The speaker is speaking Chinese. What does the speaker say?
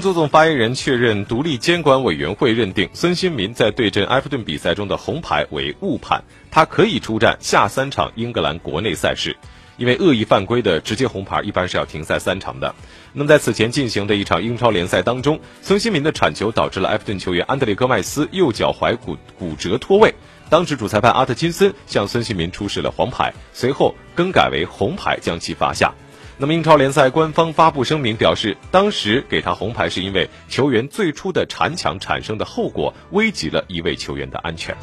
足总发言人确认，独立监管委员会认定孙兴民在对阵埃弗顿比赛中的红牌为误判，他可以出战下三场英格兰国内赛事。因为恶意犯规的直接红牌一般是要停赛三场的。那么在此前进行的一场英超联赛当中，孙兴民的铲球导致了埃弗顿球员安德烈戈麦斯右脚踝骨骨折脱位，当时主裁判阿特金森向孙兴民出示了黄牌，随后更改为红牌将其罚下。那么，英超联赛官方发布声明表示，当时给他红牌是因为球员最初的铲抢产生的后果危及了一位球员的安全。